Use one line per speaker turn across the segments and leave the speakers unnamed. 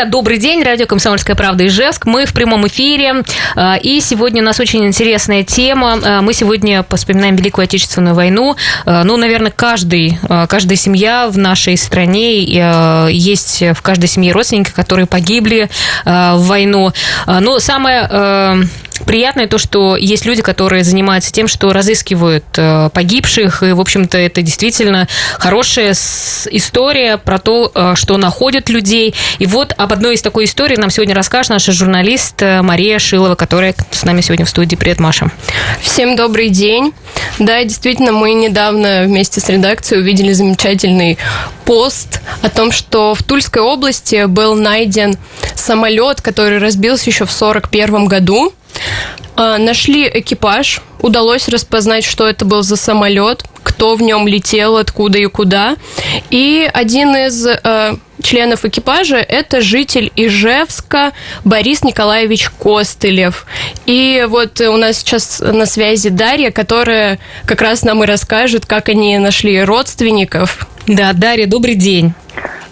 Друзья, добрый день. Радио «Комсомольская правда» Ижевск. Мы в прямом эфире. А, и сегодня у нас очень интересная тема. А, мы сегодня вспоминаем Великую Отечественную войну. А, ну, наверное, каждый, каждая семья в нашей стране, есть в каждой семье родственники, которые погибли в войну. Но самое приятное то, что есть люди, которые занимаются тем, что разыскивают э, погибших, и, в общем-то, это действительно хорошая история про то, э, что находят людей. И вот об одной из такой истории нам сегодня расскажет наша журналист э, Мария Шилова, которая с нами сегодня в студии. Привет, Маша.
Всем добрый день. Да, действительно, мы недавно вместе с редакцией увидели замечательный пост о том, что в Тульской области был найден самолет, который разбился еще в 1941 году. А, нашли экипаж, удалось распознать, что это был за самолет, кто в нем летел, откуда и куда. И один из э, членов экипажа это житель Ижевска Борис Николаевич Костылев. И вот у нас сейчас на связи Дарья, которая как раз нам и расскажет, как они нашли родственников.
Да, Дарья, добрый день.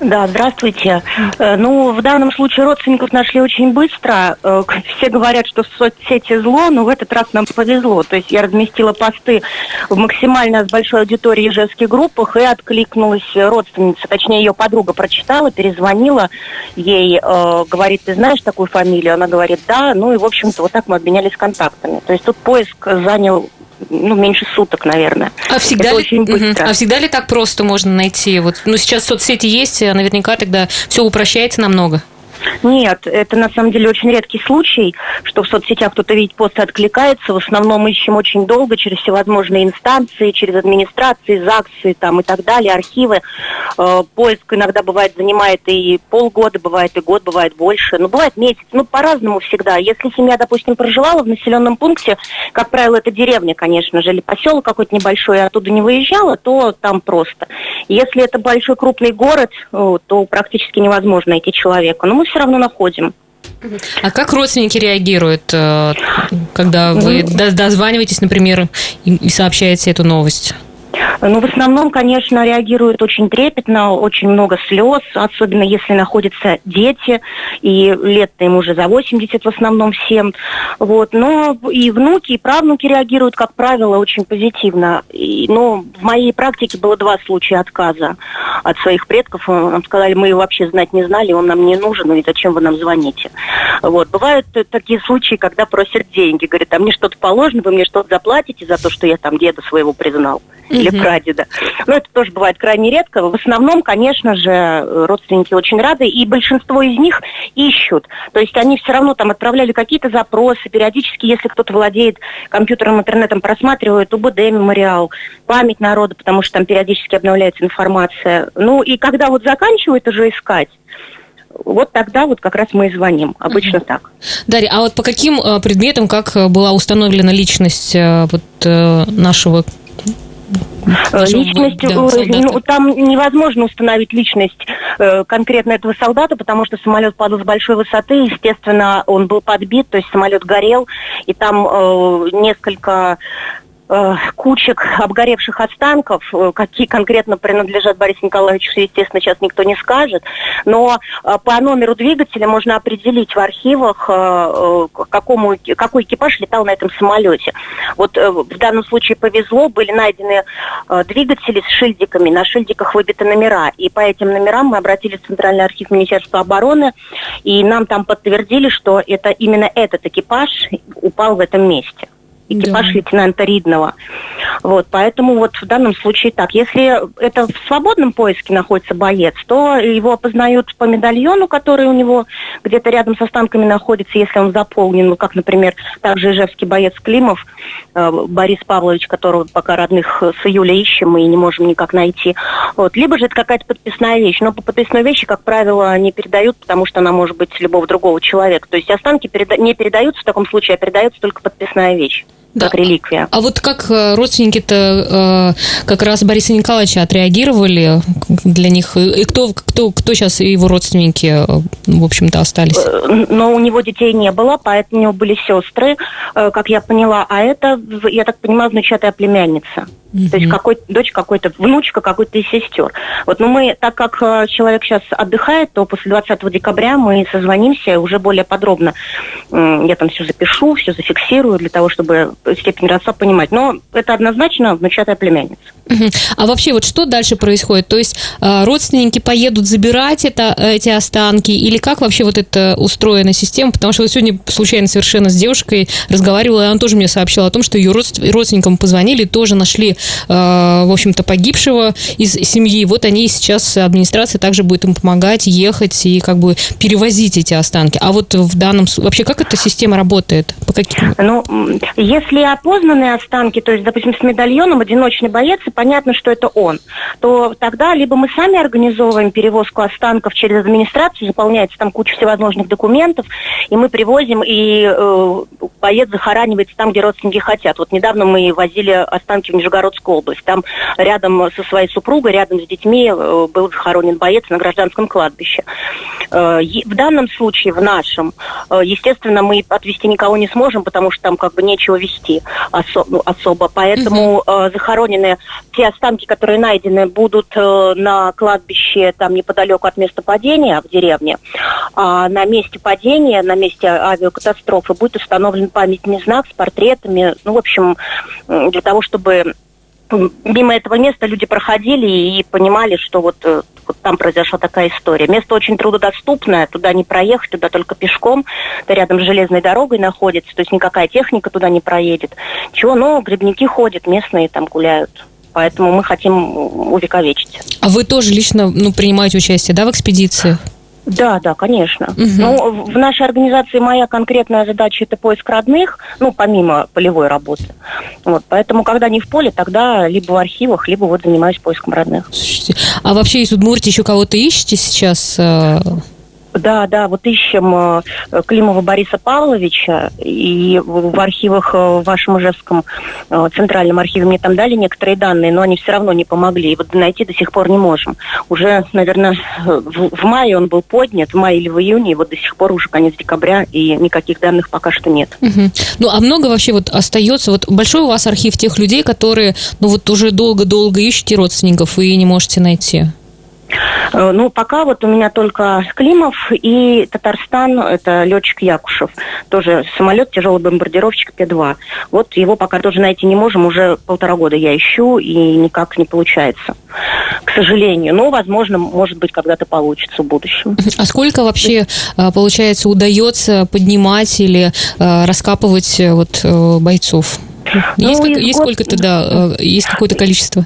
Да, здравствуйте. Э, ну, в данном случае родственников нашли очень быстро. Э, все говорят, что в соцсети зло, но в этот раз нам повезло. То есть я разместила посты в максимально с большой аудиторией ижевских группах и откликнулась родственница, точнее ее подруга прочитала, перезвонила ей, э, говорит, ты знаешь такую фамилию? Она говорит, да. Ну и, в общем-то, вот так мы обменялись контактами. То есть тут поиск занял ну, меньше суток, наверное.
А всегда, ли, очень быстро. а всегда ли так просто можно найти? Вот, ну, сейчас соцсети есть, а наверняка тогда все упрощается намного.
Нет, это на самом деле очень редкий случай, что в соцсетях кто-то видит пост и откликается. В основном ищем очень долго через всевозможные инстанции, через администрации, ЗАГСы там, и так далее, архивы. Э, поиск иногда бывает занимает и полгода, бывает и год, бывает больше. Ну, бывает месяц. Ну, по-разному всегда. Если семья, допустим, проживала в населенном пункте, как правило, это деревня, конечно же, или поселок какой-то небольшой, и оттуда не выезжала, то там просто. Если это большой крупный город, то практически невозможно найти человека. Но мы все равно находим.
А как родственники реагируют, э, когда вы дозваниваетесь, например, и сообщаете эту новость?
Ну, в основном, конечно, реагируют очень трепетно, очень много слез, особенно если находятся дети, и лет им уже за 80 в основном всем. Вот. Но и внуки, и правнуки реагируют, как правило, очень позитивно. И, но в моей практике было два случая отказа от своих предков. Нам сказали, мы его вообще знать не знали, он нам не нужен, и зачем вы нам звоните? Вот. Бывают такие случаи, когда просят деньги. Говорят, а мне что-то положено, вы мне что-то заплатите за то, что я там деда своего признал или прадеда. Но это тоже бывает крайне редко. В основном, конечно же, родственники очень рады, и большинство из них ищут. То есть они все равно там отправляли какие-то запросы, периодически, если кто-то владеет компьютером, интернетом, просматривают УБД мемориал, память народа, потому что там периодически обновляется информация. Ну и когда вот заканчивают уже искать, вот тогда вот как раз мы и звоним. Обычно uh-huh. так.
Дарья, а вот по каким э, предметам, как э, была установлена личность э, вот нашего
Личность, да, ну, там невозможно установить личность э, конкретно этого солдата, потому что самолет падал с большой высоты, естественно, он был подбит, то есть самолет горел, и там э, несколько Э, кучек обгоревших останков, э, какие конкретно принадлежат Борису Николаевичу, естественно, сейчас никто не скажет, но э, по номеру двигателя можно определить в архивах, какому, какой экипаж летал на этом самолете. Вот в данном случае повезло, были найдены двигатели с шильдиками, на шильдиках выбиты номера, и по этим номерам мы обратились в Центральный архив Министерства обороны, и нам там подтвердили, что это именно этот экипаж упал в этом месте экипаж да. лейтенанта Ридного. Вот, поэтому вот в данном случае так. Если это в свободном поиске находится боец, то его опознают по медальону, который у него где-то рядом с останками находится, если он заполнен, ну, как, например, также ижевский боец Климов, э, Борис Павлович, которого пока родных с июля ищем и не можем никак найти. Вот. Либо же это какая-то подписная вещь. Но по подписной вещи, как правило, не передают, потому что она может быть любого другого человека. То есть останки переда- не передаются в таком случае, а передается только подписная вещь. Да. как реликвия.
А вот как э, родственники-то э, как раз Бориса Николаевича отреагировали для них? И кто, кто, кто сейчас его родственники, э, в общем-то, остались?
Но у него детей не было, поэтому у него были сестры, как я поняла. А это, я так понимаю, внучатая племянница. Mm-hmm. То есть какой, дочь какой-то, внучка какой-то из сестер. Вот, но мы, так как человек сейчас отдыхает, то после 20 декабря мы созвонимся уже более подробно. Я там все запишу, все зафиксирую для того, чтобы степень родства понимать. Но это однозначно внучатая племянница.
А вообще вот что дальше происходит? То есть э, родственники поедут забирать это, эти останки или как вообще вот это устроена система? Потому что вот сегодня случайно совершенно с девушкой разговаривала, и она тоже мне сообщила о том, что ее родственникам позвонили, тоже нашли, э, в общем-то, погибшего из семьи. Вот они сейчас, администрация также будет им помогать ехать и как бы перевозить эти останки. А вот в данном вообще как эта система работает? По каким?
Ну, если опознанные останки, то есть, допустим, с медальоном одиночный боец понятно, что это он, то тогда либо мы сами организовываем перевозку останков через администрацию, заполняется там куча всевозможных документов, и мы привозим, и э, боец захоранивается там, где родственники хотят. Вот недавно мы возили останки в Нижегородскую область. Там рядом со своей супругой, рядом с детьми э, был захоронен боец на гражданском кладбище. Э, в данном случае, в нашем, э, естественно, мы отвезти никого не сможем, потому что там как бы нечего вести осо- ну, особо. Поэтому угу. захороненные те останки, которые найдены, будут э, на кладбище там неподалеку от места падения в деревне. А на месте падения, на месте авиакатастрофы будет установлен памятный знак с портретами. Ну, в общем, для того, чтобы мимо этого места люди проходили и понимали, что вот, э, вот там произошла такая история. Место очень трудодоступное, туда не проехать, туда только пешком. Это рядом с железной дорогой находится, то есть никакая техника туда не проедет. Чего, но грибники ходят, местные там гуляют поэтому мы хотим увековечить.
А вы тоже лично ну, принимаете участие, да, в экспедиции?
Да, да, конечно. Угу. Ну, в нашей организации моя конкретная задача это поиск родных, ну, помимо полевой работы. Вот, поэтому, когда не в поле, тогда либо в архивах, либо вот занимаюсь поиском родных.
А вообще из Удмуртии еще кого-то ищете сейчас?
Да, да, вот ищем э, Климова Бориса Павловича, и в архивах э, в вашем Ижевском э, центральном архиве мне там дали некоторые данные, но они все равно не помогли, и вот найти до сих пор не можем. Уже, наверное, в, в мае он был поднят, в мае или в июне, и вот до сих пор уже конец декабря, и никаких данных пока что нет.
Угу. Ну, а много вообще вот остается, вот большой у вас архив тех людей, которые, ну, вот уже долго-долго ищете родственников и не можете найти?
Э, ну, пока вот у меня только Климов и Татарстан, это летчик Якушев. Тоже самолет, тяжелый бомбардировщик П-2. Вот его пока тоже найти не можем, уже полтора года я ищу, и никак не получается, к сожалению. Но, возможно, может быть, когда-то получится в будущем.
А сколько вообще, э, получается, удается поднимать или э, раскапывать вот бойцов? Ну, есть, как, есть сколько-то, да, есть какое-то количество?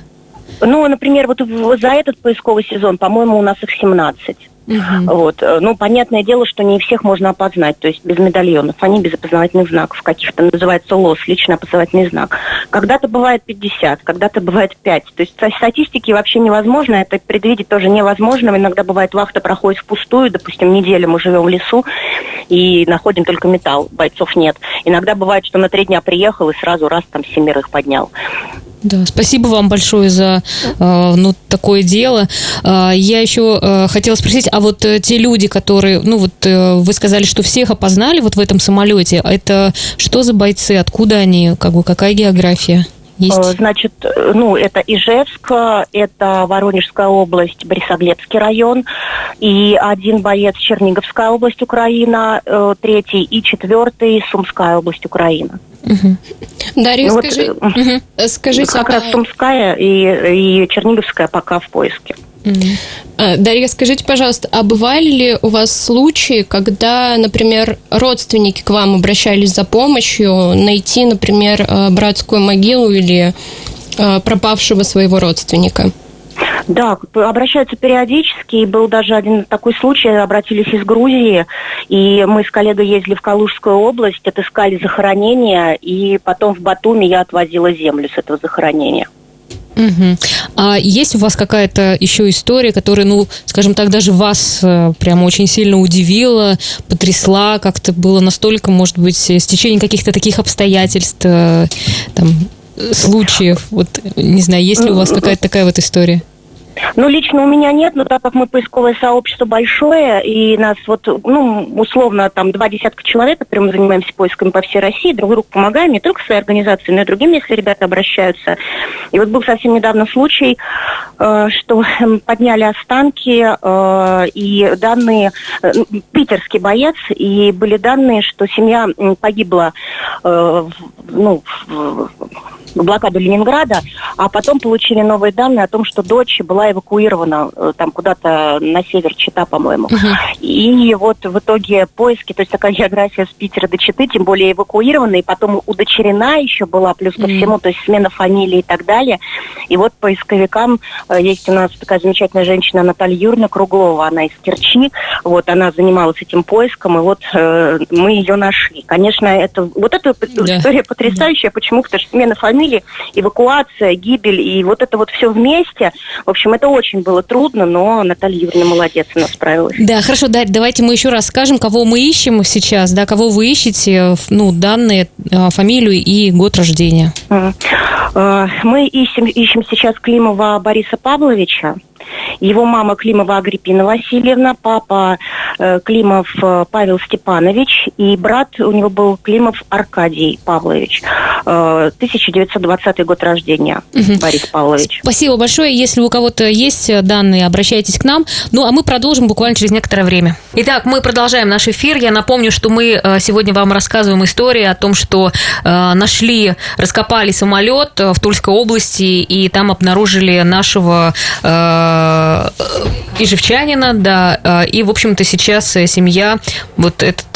Ну, например, вот за этот поисковый сезон, по-моему, у нас их 17. Угу. Вот. Э, ну, понятное дело, что не всех можно опознать, то есть без медальонов, они без опознавательных знаков каких-то, называется ЛОС, личный опознавательный знак. Когда-то бывает 50, когда-то бывает 5. То есть статистики вообще невозможно, это предвидеть тоже невозможно. Иногда бывает вахта проходит впустую, допустим, неделю мы живем в лесу и находим только металл, бойцов нет. Иногда бывает, что на три дня приехал и сразу раз там семерых поднял.
Да, спасибо вам большое за э, ну, такое дело. Э, я еще э, хотела спросить, а вот те люди, которые, ну вот вы сказали, что всех опознали вот в этом самолете, это что за бойцы, откуда они, как бы какая география? Есть?
Значит, ну, это Ижевск, это Воронежская область, Борисоглебский район, и один боец Черниговская область Украина, третий и четвертый Сумская область Украина.
Угу. Дарья, ну, скажи, вот, угу. скажите...
Как а... раз Сумская и, и Черниговская пока в поиске.
Угу. Дарья, скажите, пожалуйста, а бывали ли у вас случаи, когда, например, родственники к вам обращались за помощью найти, например, э, братскую могилу или э, пропавшего своего родственника?
Да, обращаются периодически. И был даже один такой случай, обратились из Грузии, и мы с коллегой ездили в Калужскую область, отыскали захоронение, и потом в Батуми я отвозила землю с этого захоронения.
Угу. А есть у вас какая-то еще история, которая, ну, скажем так, даже вас э, прямо очень сильно удивила, потрясла, как-то было настолько, может быть, с течением каких-то таких обстоятельств, э, там, случаев? Вот, не знаю, есть ли у вас какая-то такая вот история?
Ну, лично у меня нет, но так как мы поисковое сообщество большое, и нас вот, ну, условно, там, два десятка человек, которые мы занимаемся поисками по всей России, друг другу помогаем, не только своей организации, но и другим, если ребята обращаются. И вот был совсем недавно случай, э, что подняли останки, э, и данные, э, питерский боец, и были данные, что семья погибла, э, ну, в, блокаду Ленинграда, а потом получили новые данные о том, что дочь была эвакуирована э, там куда-то на север Чита, по-моему. Uh-huh. И вот в итоге поиски, то есть такая география с Питера до Читы, тем более эвакуирована, и потом удочерена еще была, плюс ко всему, то есть смена фамилии и так далее. И вот поисковикам э, есть у нас такая замечательная женщина Наталья Юрьевна Круглова, она из Керчи, вот она занималась этим поиском, и вот э, мы ее нашли. Конечно, это вот эта yeah. история потрясающая. Почему? Потому что смена фамилии фамилии, эвакуация, гибель, и вот это вот все вместе. В общем, это очень было трудно, но Наталья Юрьевна молодец, она справилась.
Да, хорошо, Дарь, давайте мы еще раз скажем, кого мы ищем сейчас, да, кого вы ищете, ну, данные, а, фамилию и год рождения.
А, мы ищем, ищем сейчас Климова Бориса Павловича. Его мама Климова Агриппина Васильевна, папа э, Климов э, Павел Степанович и брат у него был Климов Аркадий Павлович. Э, 1920 год рождения, угу. Борис Павлович.
Спасибо большое. Если у кого-то есть данные, обращайтесь к нам. Ну, а мы продолжим буквально через некоторое время. Итак, мы продолжаем наш эфир. Я напомню, что мы э, сегодня вам рассказываем историю о том, что э, нашли, раскопали самолет в Тульской области и там обнаружили нашего э, Э, ижевчанина, да, э, и, в общем-то, сейчас э, семья, вот этот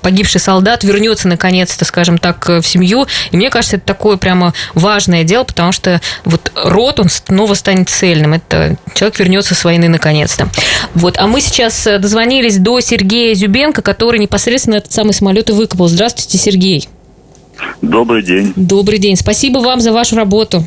погибший солдат вернется наконец-то, скажем так, в семью. И мне кажется, это такое прямо важное дело, потому что вот род, он снова станет цельным. Это человек вернется с войны наконец-то. Вот. А мы сейчас дозвонились до Сергея Зюбенко, который непосредственно этот самый самолет и выкопал. Здравствуйте, Сергей.
Добрый день.
Добрый день. Спасибо вам за вашу работу.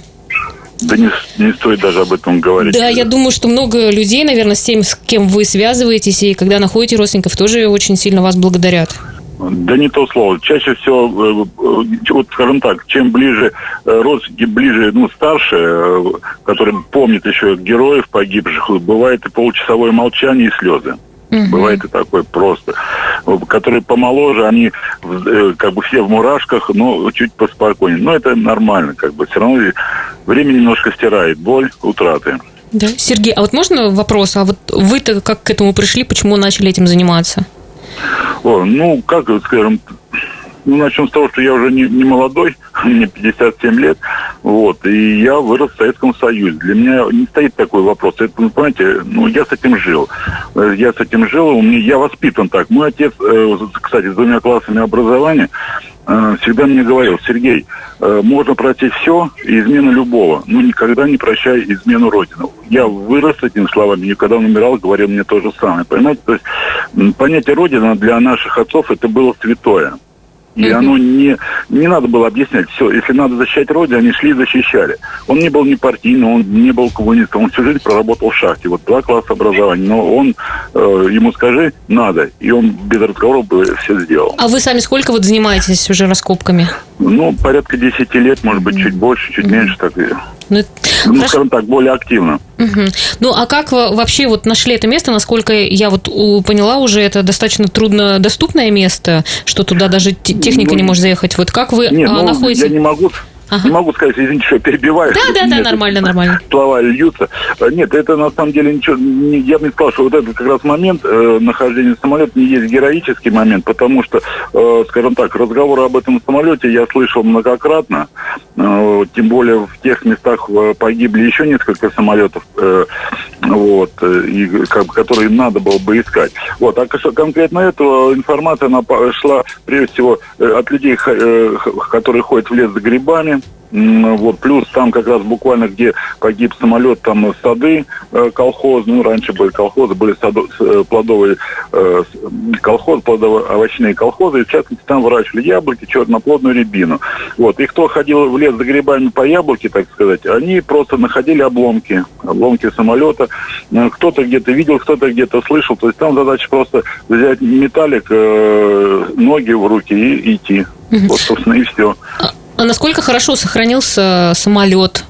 Да не, не стоит даже об этом говорить.
Да, я думаю, что много людей, наверное, с тем, с кем вы связываетесь, и когда находите родственников, тоже очень сильно вас благодарят.
Да не то слово. Чаще всего, э, э, вот скажем так, чем ближе э, родственники, ближе, ну, старше, которые помнят еще героев погибших, бывает и получасовое молчание и слезы. Угу. Бывает и такое просто. Которые помоложе, они э, как бы все в мурашках, но чуть поспокойнее. Но это нормально, как бы. Все равно время немножко стирает боль, утраты.
Да. Сергей, а вот можно вопрос? А вот вы-то как к этому пришли, почему начали этим заниматься?
О, ну, как, скажем, ну, начнем с того, что я уже не, не молодой, мне 57 лет, вот, и я вырос в Советском Союзе. Для меня не стоит такой вопрос. Это, вы понимаете, ну, я с этим жил. Э, я с этим жил, у меня, я воспитан так. Мой отец, э, кстати, с двумя классами образования, э, всегда мне говорил, Сергей, можно простить все и измену любого, но никогда не прощай измену Родины. Я вырос этими словами, и когда он умирал, говорил мне то же самое. Понимаете, то есть понятие Родина для наших отцов это было святое. И оно не, не надо было объяснять. Все, если надо защищать Родину, они шли и защищали. Он не был не партийным, он не был коммунистом, он всю жизнь проработал в шахте. Вот два класса образования. Но он, э, ему скажи, надо. И он без разговоров бы все сделал.
А вы сами сколько вот занимаетесь уже раскопками?
Ну, порядка 10 лет, может быть, чуть больше, чуть меньше. Так. Ну, ну Хорошо. скажем так, более активно.
Угу. Ну, а как вообще вот нашли это место? Насколько я вот поняла уже, это достаточно труднодоступное место, что туда даже техника ну, не может заехать. Вот как вы
нет, а, ну, находите? Я не могу Ага. Не могу сказать, извините, что перебиваю.
Да, да, да, нормально, нормально.
Слова льются. Нет, это на самом деле ничего, не, я бы не сказал, что вот этот как раз момент э, нахождения самолета не есть героический момент, потому что, э, скажем так, разговоры об этом самолете я слышал многократно, э, тем более в тех местах э, погибли еще несколько самолетов, э, вот, э, и, как, которые надо было бы искать. Вот, а конкретно этого информация она шла, прежде всего, э, от людей, э, которые ходят в лес за грибами, Вот, плюс там как раз буквально, где погиб самолет, там сады э, колхоз, ну, раньше были колхозы, были садо, э, плодовые э, колхозы, плодово-овощные колхозы, и в частности там выращивали яблоки, черноплодную рябину. Вот, и кто ходил в лес за грибами по яблоке, так сказать, они просто находили обломки, обломки самолета. Э, кто-то где-то видел, кто-то где-то слышал, то есть там задача просто взять металлик, э, ноги в руки и идти. Вот, собственно, и все.
А насколько хорошо сохранился самолет?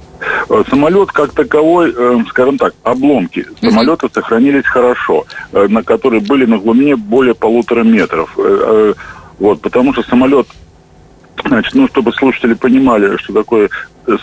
Э, самолет как таковой, э, скажем так, обломки самолета сохранились хорошо, э, на которые были на глубине более полутора метров. Вот, потому что самолет Значит, ну, чтобы слушатели понимали, что такое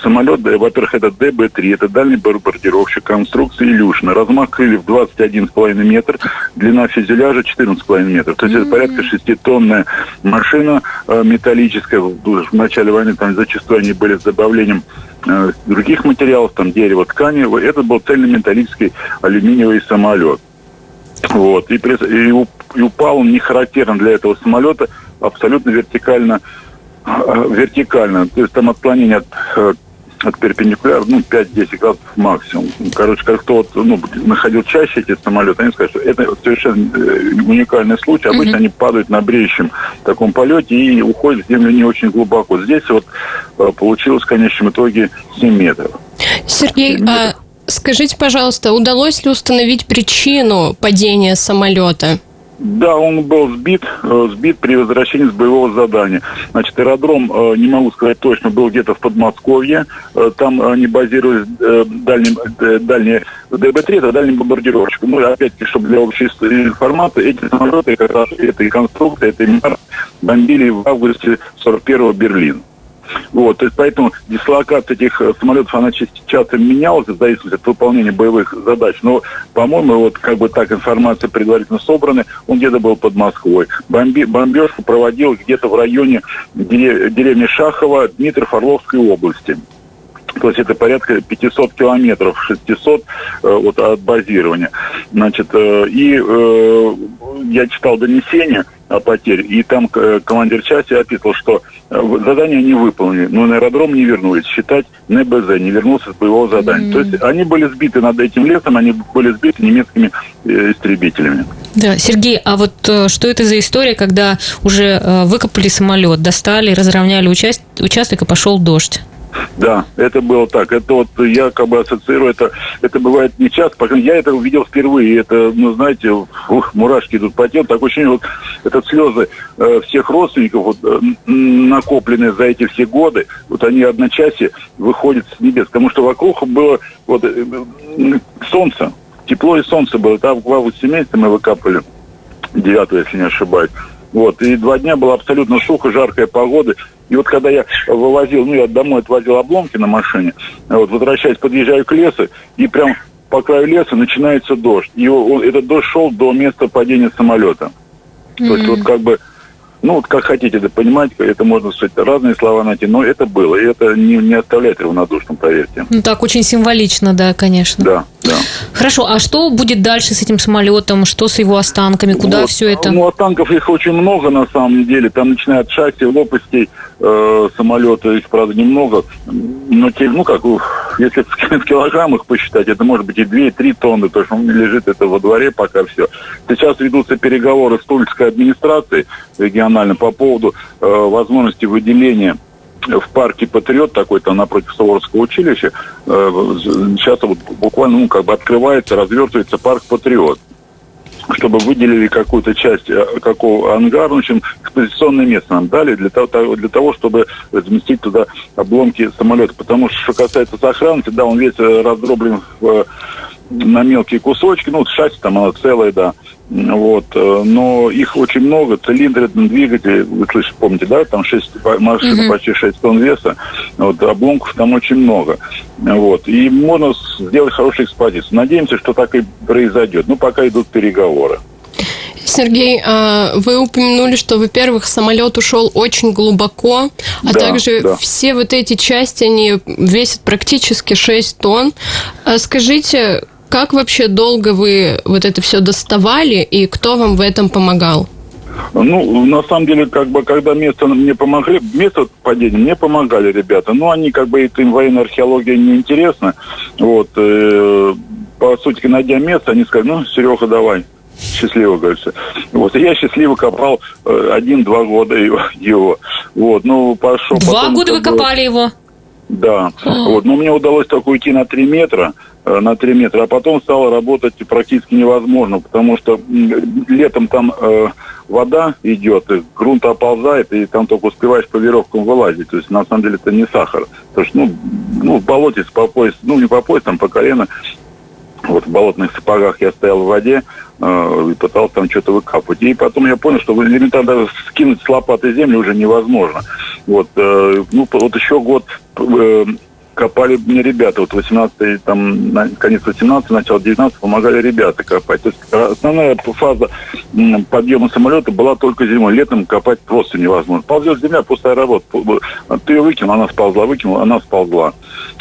самолет, во-первых, это ДБ-3, это дальний бомбардировщик конструкции Илюшина. Размах крыльев 21,5 метр, длина фюзеляжа 14,5 метров. То есть mm-hmm. это порядка 6-тонная машина э, металлическая. В, начале войны там зачастую они были с добавлением э, других материалов, там дерево, ткани. Это был цельнометаллический алюминиевый самолет. Вот. И, и, и упал он не характерно для этого самолета, абсолютно вертикально вертикально. То есть там отклонение от, э, от перпендикуляра, ну, 5-10 градусов максимум. Короче, как кто вот, ну, находил чаще эти самолеты, они скажут, что это совершенно э, уникальный случай. Обычно mm-hmm. они падают на бреющем таком полете и уходят в землю не очень глубоко. Здесь вот получилось в конечном итоге 7 метров.
Сергей, 7 метров. а скажите, пожалуйста, удалось ли установить причину падения самолета?
Да, он был сбит, э, сбит при возвращении с боевого задания. Значит, аэродром, э, не могу сказать точно, был где-то в Подмосковье. Э, там они базировались дальним, дальние ДБ-3, это дальний бомбардировщик. Ну, опять-таки, чтобы для общей информации, эти самолеты, как раз этой конструкции, этой бомбили в августе 41-го Берлин. Вот, то есть поэтому дислокация этих э, самолетов, она часто менялась в зависимости от выполнения боевых задач. Но, по-моему, вот как бы так информация предварительно собрана, он где-то был под Москвой. Бомби, бомбежку проводил где-то в районе деревни Шахова Дмитров Орловской области. То есть это порядка 500 километров, 600 э, вот, от базирования. Значит, э, и э, я читал донесение о потере, и там э, командир части описывал, что задание не выполнили, но на аэродром не вернулись. Считать НБЗ не вернулся с боевого задания. Mm-hmm. То есть они были сбиты над этим лесом, они были сбиты немецкими истребителями.
Да, Сергей, а вот что это за история, когда уже выкопали самолет, достали, разровняли участ... участок и пошел дождь?
Да, это было так. Это вот я как бы ассоциирую это. Это бывает не часто. Пока я это увидел впервые. Это, ну, знаете, ух, мурашки идут по телу. Такое ощущение, вот это слезы э, всех родственников, вот, э, накопленные за эти все годы, вот они одночасье выходят с небес. Потому что вокруг было вот э, солнце. Тепло и солнце было. Там в августе месяце мы выкапывали. 9 если не ошибаюсь. Вот, и два дня было абсолютно сухо, жаркая погода. И вот когда я вывозил, ну, я домой отвозил обломки на машине, вот, возвращаясь, подъезжаю к лесу, и прям по краю леса начинается дождь. И он, этот дождь шел до места падения самолета. Mm-hmm. То есть вот как бы ну, вот как хотите это понимать, это можно сказать разные слова найти, но это было, и это не, не оставляет равнодушным, поверьте.
Ну, так, очень символично, да, конечно.
Да, да.
Хорошо, а что будет дальше с этим самолетом? Что с его останками? Куда вот, все это?
Ну, останков их очень много, на самом деле. Там, начиная от шасси, лопастей э, самолета, их, правда, немного. Но, те, ну, как, если в килограммах посчитать, это может быть и 2-3 тонны, то, что он лежит это во дворе пока все. Сейчас ведутся переговоры с Тульской администрацией регионально по поводу э, возможности выделения в парке Патриот, такой то напротив Суворовского училища, э, сейчас вот буквально ну, как бы открывается, развертывается парк Патриот чтобы выделили какую-то часть э, какого ангара, в общем, экспозиционное место нам дали для того, для того, чтобы разместить туда обломки самолета. Потому что, что касается сохранности, да, он весь э, раздроблен в, на мелкие кусочки, ну, шасси там оно целое, да. Вот. Э, но их очень много, цилиндры, двигатели, вы слышите, помните, да, там 6, машина mm-hmm. почти 6 тонн веса, вот, обломков там очень много. Вот. И можно сделать хорошую экспозицию. Надеемся, что так и произойдет. Ну, пока идут переговоры.
Сергей, а, вы упомянули, что, во-первых, самолет ушел очень глубоко, а да, также да. все вот эти части, они весят практически 6 тонн. А скажите, как вообще долго вы вот это все доставали и кто вам в этом помогал?
Ну, на самом деле, как бы, когда место мне помогли, место падения мне помогали ребята, но они, как бы, это им военная археология не интересна. Вот, э, по сути, найдя место, они сказали, ну, Серега, давай, счастливо, говорится. Вот, и я счастливо копал э, один-два года его, его. Вот, ну, пошел.
Два
потом,
года вы копали его?
Да. Вот, но мне удалось только уйти на 3 метра, на 3 метра, а потом стало работать практически невозможно, потому что летом там э, вода идет, и грунт оползает, и там только успеваешь по веревкам вылазить. То есть, на самом деле, это не сахар. Потому что, ну, ну в болоте по пояс, ну, не по пояс, там по колено, вот в болотных сапогах я стоял в воде э, и пытался там что-то выкапывать. И потом я понял, что элементарно даже скинуть с лопаты землю уже невозможно. Вот, э, ну, вот еще год э, копали мне ребята. Вот 18 там, конец 18 начало 19 помогали ребята копать. То есть э, основная фаза подъема самолета была только зимой. Летом копать просто невозможно. Ползет земля, пустая работа. Ты ее выкинул, она сползла, выкинул, она сползла.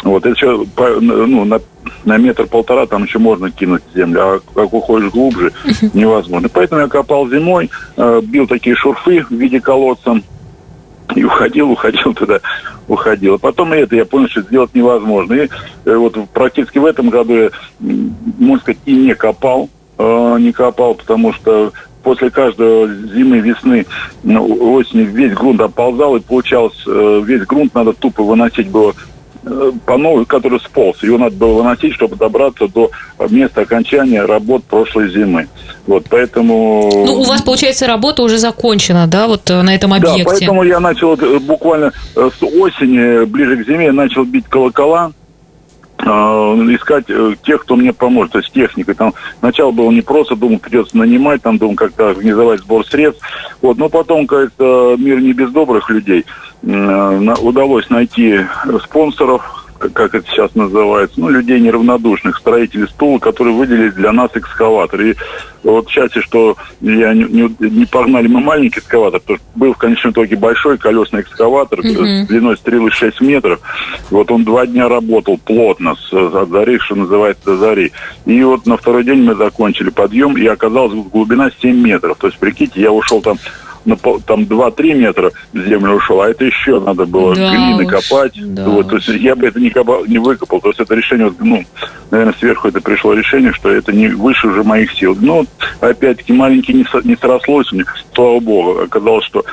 Вот, это еще ну, на, на метр-полтора там еще можно кинуть землю, а как уходишь глубже, невозможно. Поэтому я копал зимой, э, бил такие шурфы в виде колодца, и уходил, уходил туда, уходил. А потом и это я понял, что сделать невозможно. И э, вот практически в этом году я, можно сказать, и не копал, э, не копал, потому что после каждой зимы, весны, ну, осени весь грунт оползал, и получалось, э, весь грунт надо тупо выносить было по новой, который сполз. Его надо было выносить, чтобы добраться до места окончания работ прошлой зимы. Вот, поэтому...
Ну, у вас, получается, работа уже закончена, да, вот э, на этом
Да,
объекте?
поэтому я начал э, буквально э, с осени, ближе к зиме, я начал бить колокола, э, искать э, тех, кто мне поможет, то есть техникой. Там сначала было не просто, думал, придется нанимать, там думал, как-то организовать сбор средств. Вот, но потом, как-то мир не без добрых людей. На- Удалось найти спонсоров, как это сейчас называется, ну, людей неравнодушных, строителей стула, которые выделили для нас экскаватор. И вот счастье, что я не, не- не погнали мы маленький экскаватор, потому что был в конечном итоге большой колесный экскаватор
Мгм.
с длиной стрелы 6 метров. Вот он два дня работал плотно, с, от зари, что называется, до зари. И вот на второй день мы закончили подъем, и оказалась глубина 7 метров. То есть, прикиньте, я ушел там на пол- там 2-3 метра в землю ушел, а это еще надо было
Да
глины
уж,
копать.
да
Вот, то есть я бы это не, копал, не выкопал. То есть это решение, вот, ну, наверное, сверху это пришло решение, что это не выше уже моих сил. Но, опять-таки, маленький не, не срослось у меня, слава богу. Оказалось, что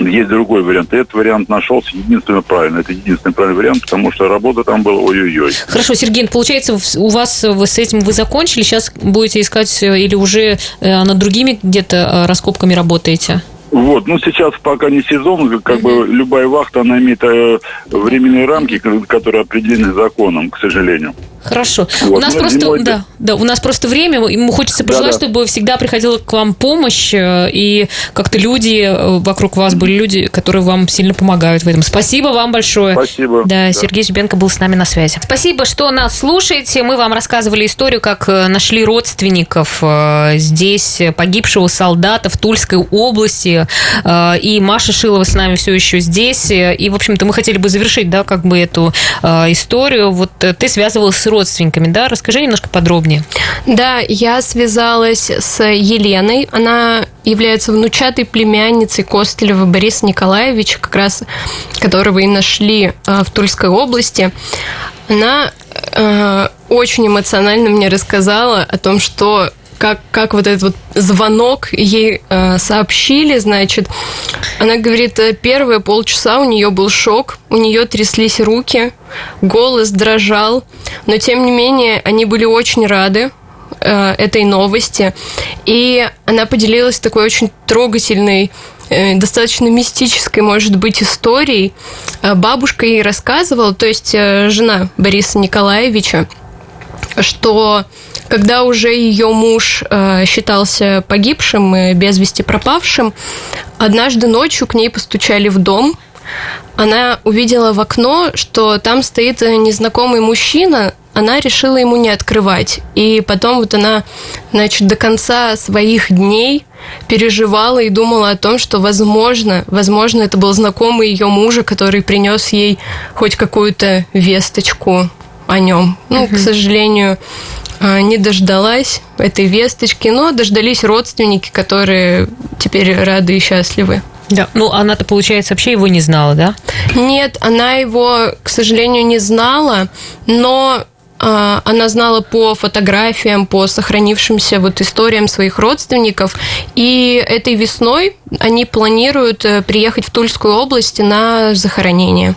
есть другой вариант. Этот вариант нашелся единственно правильно. Это единственный правильный вариант, потому что работа там была ой-ой-ой.
Хорошо, Сергей, получается, у вас э, вы с этим вы закончили, сейчас будете искать э, или уже э, над другими где-то раскопками работаете?
Вот, ну сейчас пока не сезон, как бы любая вахта, она имеет э, временные рамки, ко- которые определены законом, к сожалению.
Хорошо.
Вот,
у нас
ну,
просто,
зимой
да, да, у нас просто время, ему хочется пожелать,
Да-да.
чтобы всегда приходила к вам помощь, э, и как-то люди э, вокруг вас были люди, которые вам сильно помогают в этом. Спасибо вам большое.
Спасибо.
Да,
Да.
Сергей Зюбенко был с нами на связи. Спасибо, что нас слушаете. Мы вам рассказывали историю, как э, нашли родственников здесь погибшего солдата в Тульской области. И Маша Шилова с нами все еще здесь. И, в общем-то, мы хотели бы завершить, да, как бы эту историю. Вот ты связывалась с родственниками, да? Расскажи немножко подробнее.
Да, я связалась с Еленой. Она является внучатой племянницей Костылева Бориса Николаевича, как раз которого и нашли э, в Тульской области. Она э, очень эмоционально мне рассказала о том, что как, как вот этот вот звонок ей э, сообщили, значит, она говорит, э, первые полчаса у нее был шок, у нее тряслись руки, голос дрожал, но тем не менее они были очень рады э, этой новости, и она поделилась такой очень трогательной э, достаточно мистической, может быть, историей. Э, Бабушка ей рассказывала, то есть жена Бориса Николаевича, что когда уже ее муж э, считался погибшим и без вести пропавшим, однажды ночью к ней постучали в дом. Она увидела в окно, что там стоит незнакомый мужчина. Она решила ему не открывать. И потом вот она, значит, до конца своих дней переживала и думала о том, что, возможно, возможно, это был знакомый ее мужа, который принес ей хоть какую-то весточку о нем. Ну, к сожалению, а, не дождалась этой весточки, но дождались родственники, которые теперь рады и счастливы.
Да. Ну, она-то, получается, вообще его не знала, да?
Нет, она его, к сожалению, не знала, но а, она знала по фотографиям, по сохранившимся вот историям своих родственников. И этой весной они планируют э, приехать в Тульскую область на захоронение.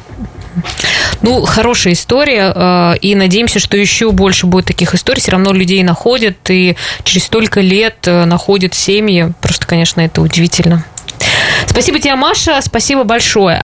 Ну, хорошая история, э, и надеемся, что еще больше будет таких историй. Все равно людей находят, и через столько лет э, находят семьи. Просто, конечно, это удивительно. Спасибо тебе, Маша, спасибо большое.